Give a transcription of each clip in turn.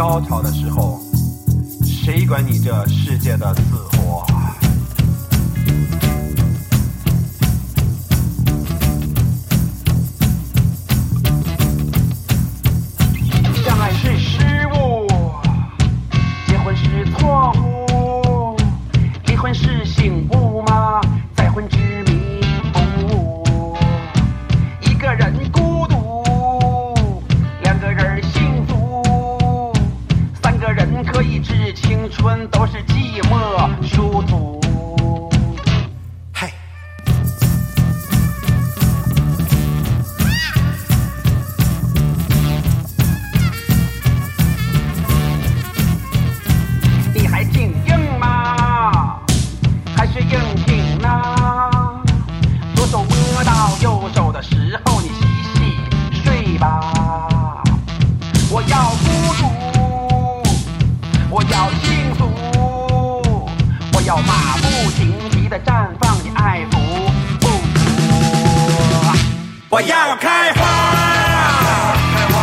高潮的时候谁管你这世界的死活？我要开花，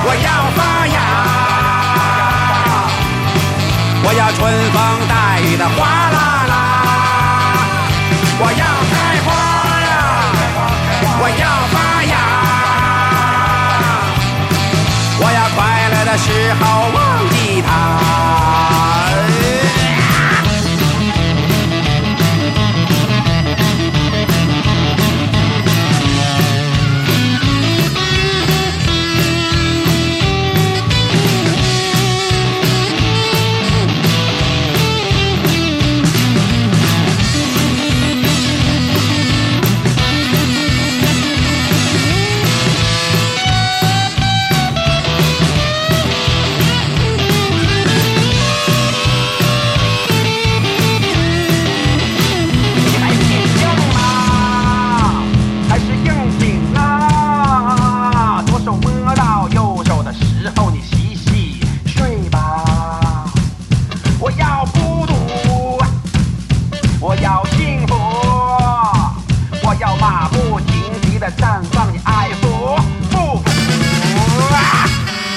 我要发芽，我要春风带雨的哗啦啦。我要开花呀，我要发芽，我要快乐的时候忘记它。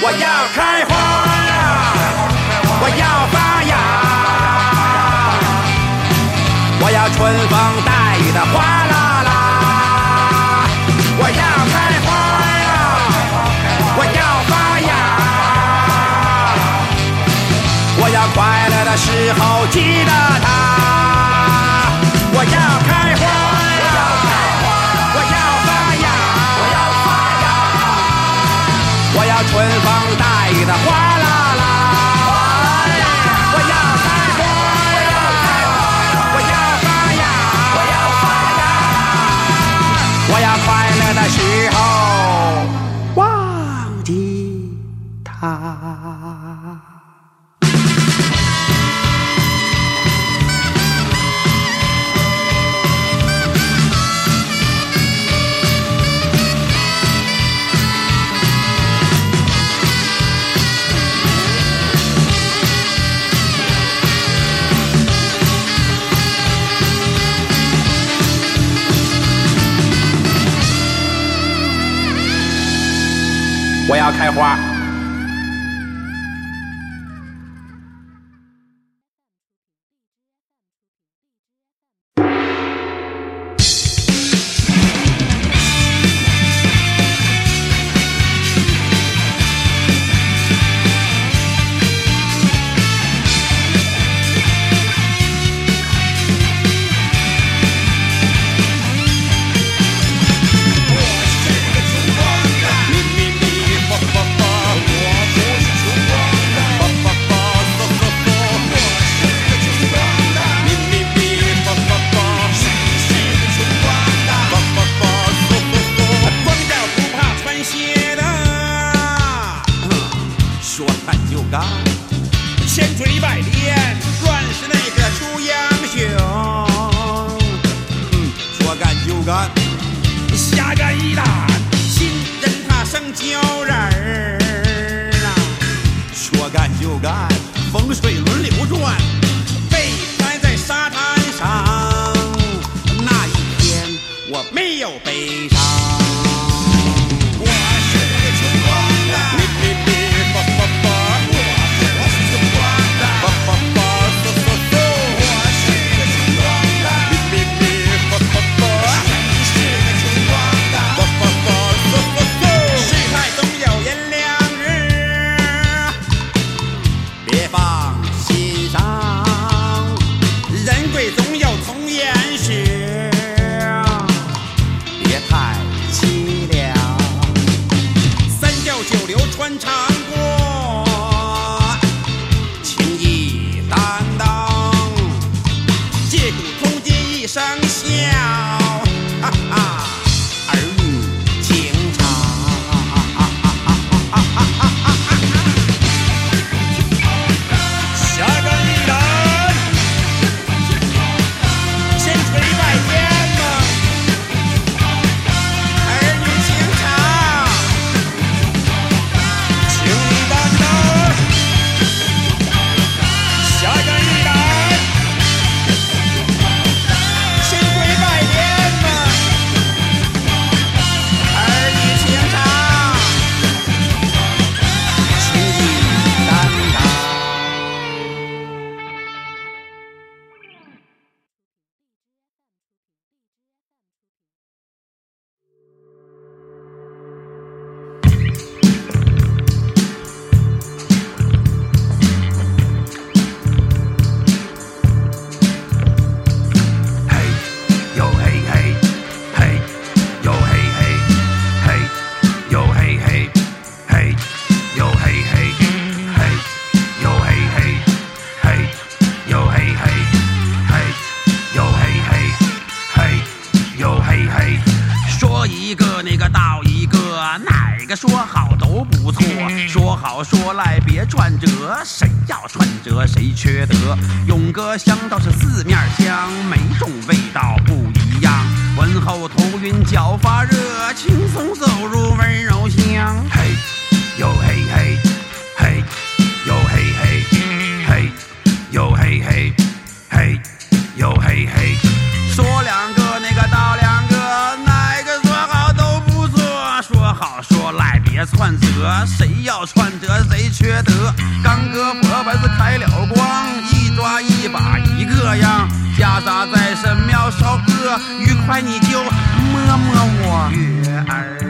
我要开花呀，我要发芽，我要春风带雨的哗啦啦，我要开花呀，我要发芽。我要快乐的时候，记得。好说赖别串折，谁要串折谁缺德。勇哥香倒是四面香，每种味道不一样。闻后头晕脚发热，轻松走入温柔乡。嘿，哟嘿，嘿，谁要串德谁缺德。刚哥佛牌子开了光，一抓一把一个样。袈裟在神庙烧歌，愉快你就摸摸我。月儿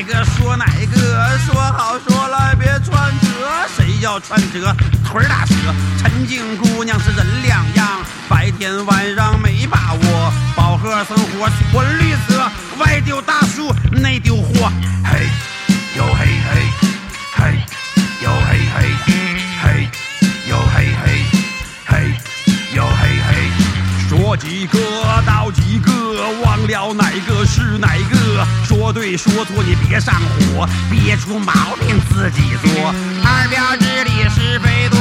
哪个说哪个。说好说赖别穿折，谁要穿折腿打折。陈静姑娘是人两样，白天晚上没把握。饱和生活纯绿色，外丢大树内丢货。嘿，哟嘿。嘿，哪个是哪个。说对说错你别上火，憋出毛病自己做。二表之理是非多，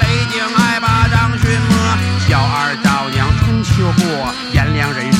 雷霆爱把张巡摸。小二赵娘春秋过，颜良人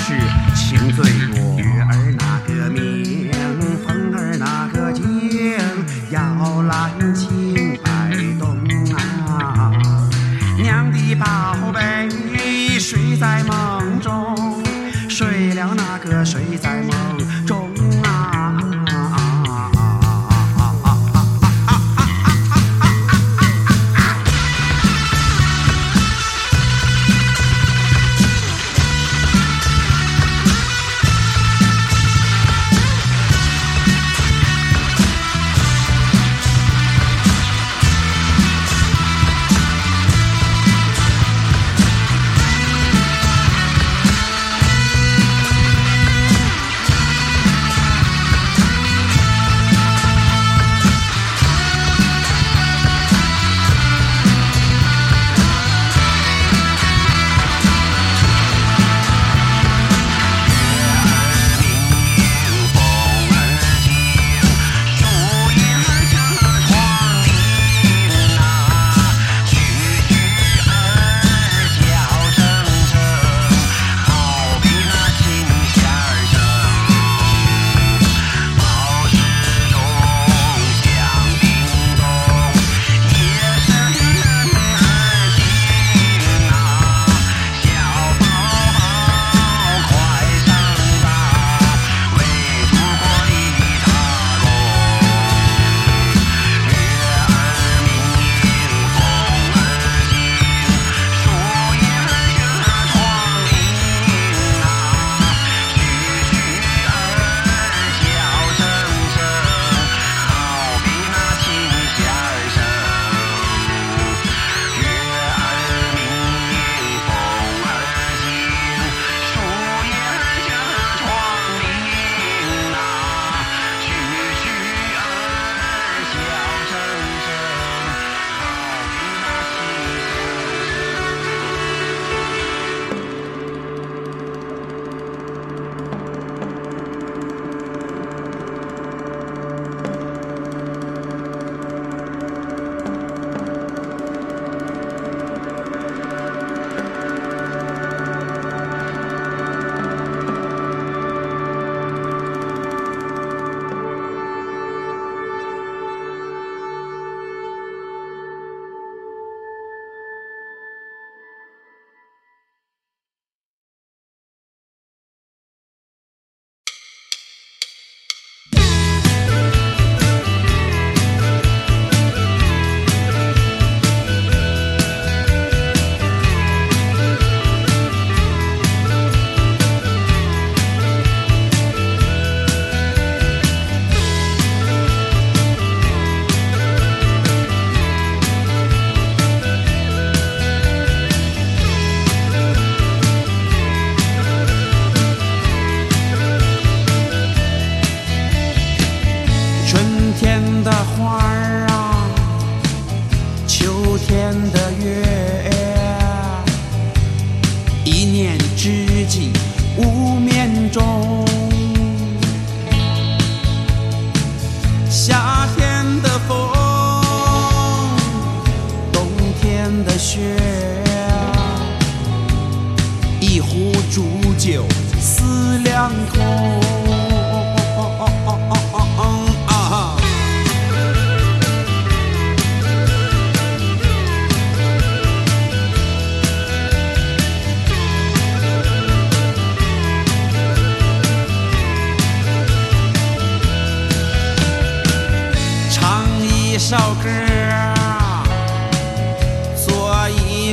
的血一壶浊酒思量空。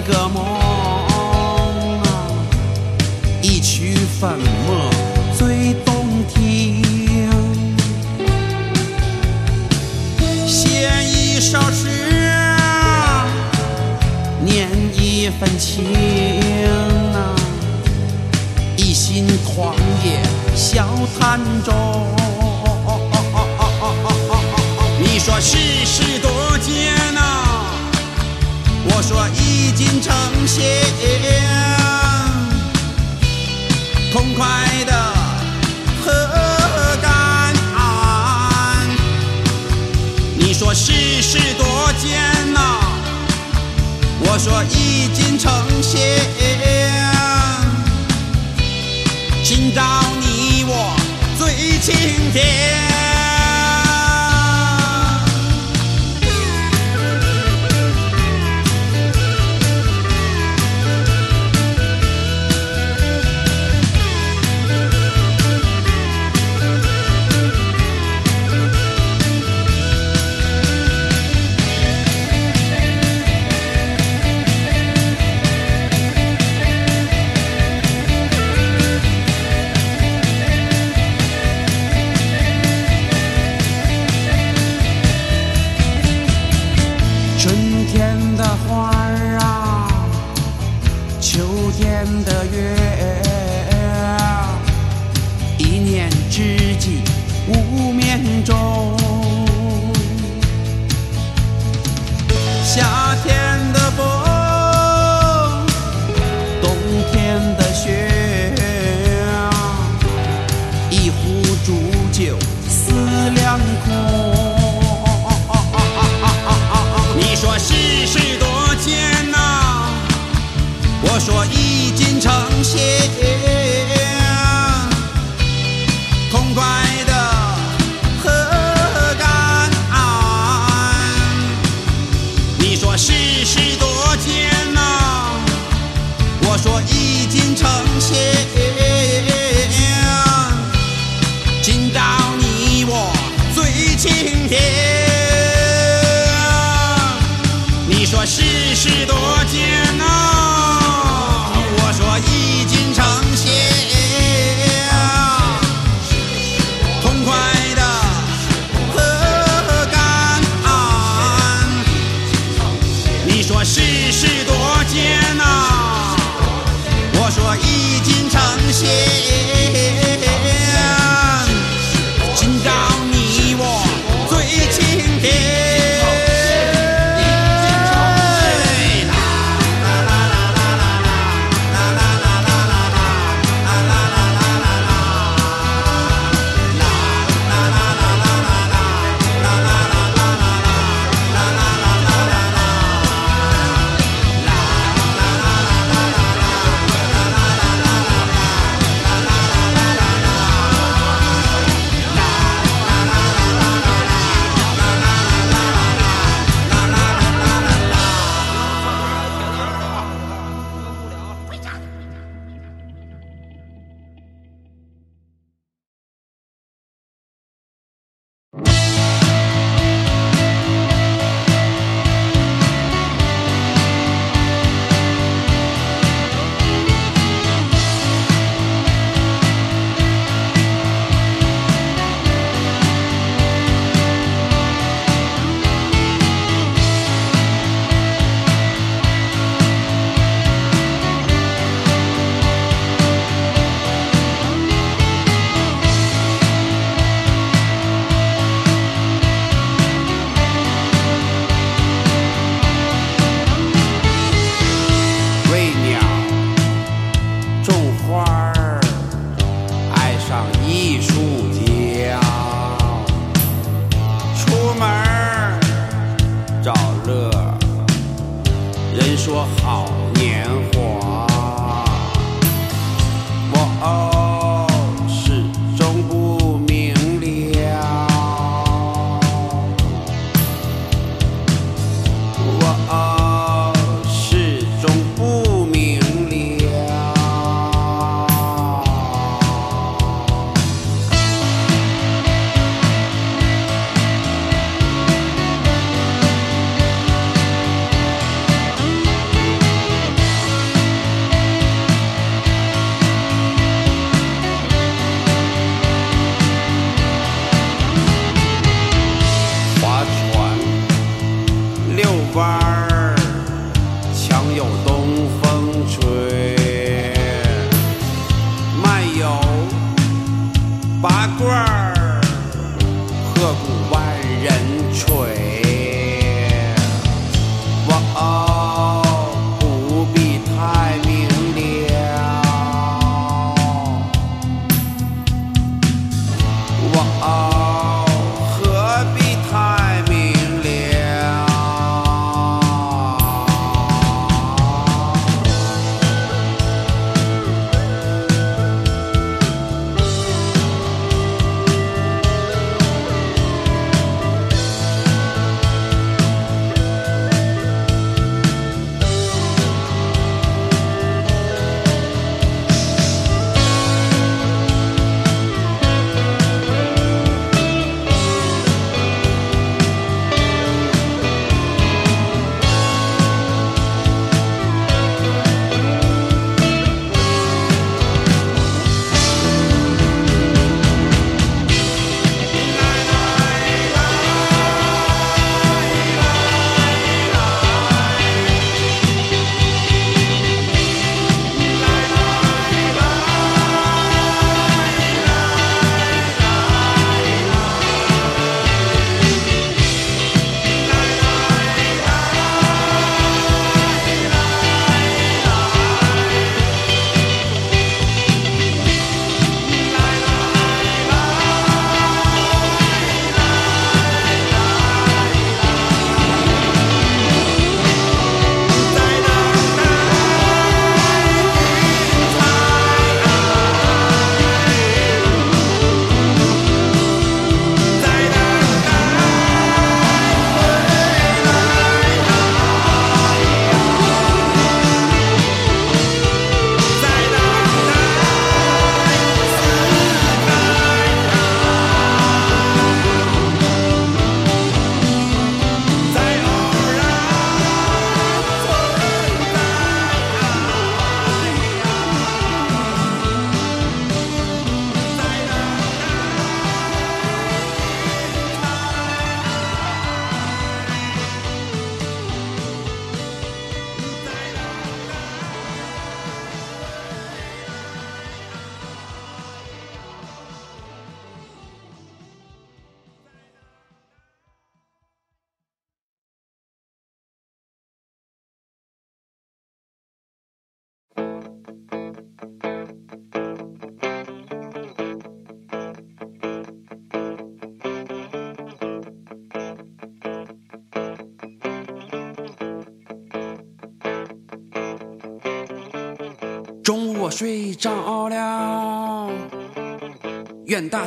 个梦啊，一曲粉墨最动听，写一首诗啊，念一份情啊，一心狂野笑谈中。你说世事多艰难。我说已经成仙痛快的喝干你说世事多艰难我说已经成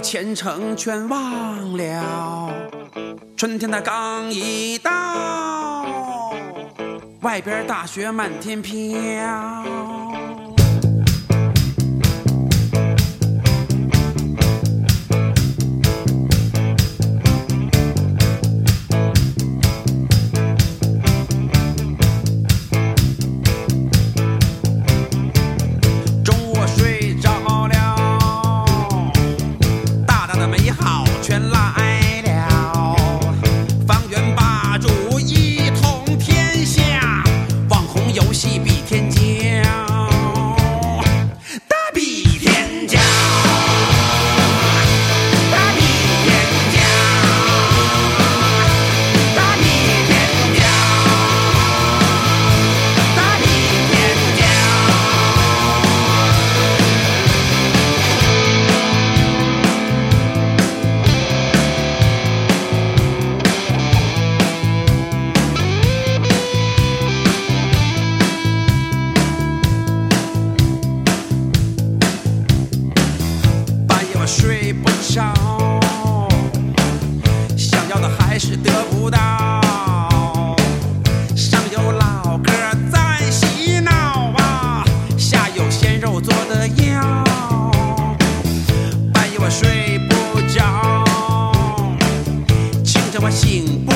前程全忘了，春天它刚一到，外边大雪满天飘。清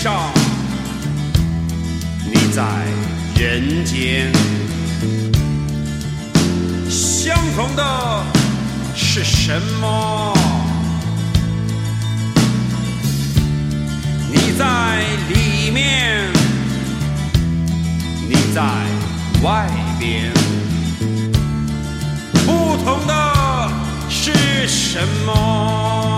上你在人间相同的是什么你在里面你在外边不同的是什么？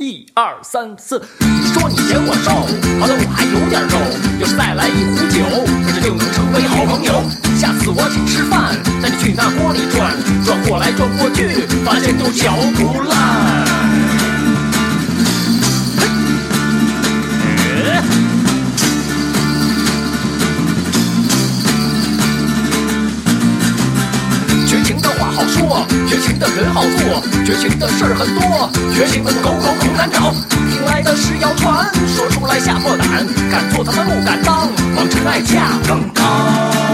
一二三四，你说你嫌我瘦，好了我还有点肉。要是再来一壶酒，我这就能成为好朋友。下次我请吃饭，带你去那锅里转，转过来转过去，发现都嚼不烂。说，绝情的人好做，绝情的事儿很多，绝情的狗狗很难找。听来的是谣传，说出来吓破胆，敢做他们不敢当，往真爱价更高。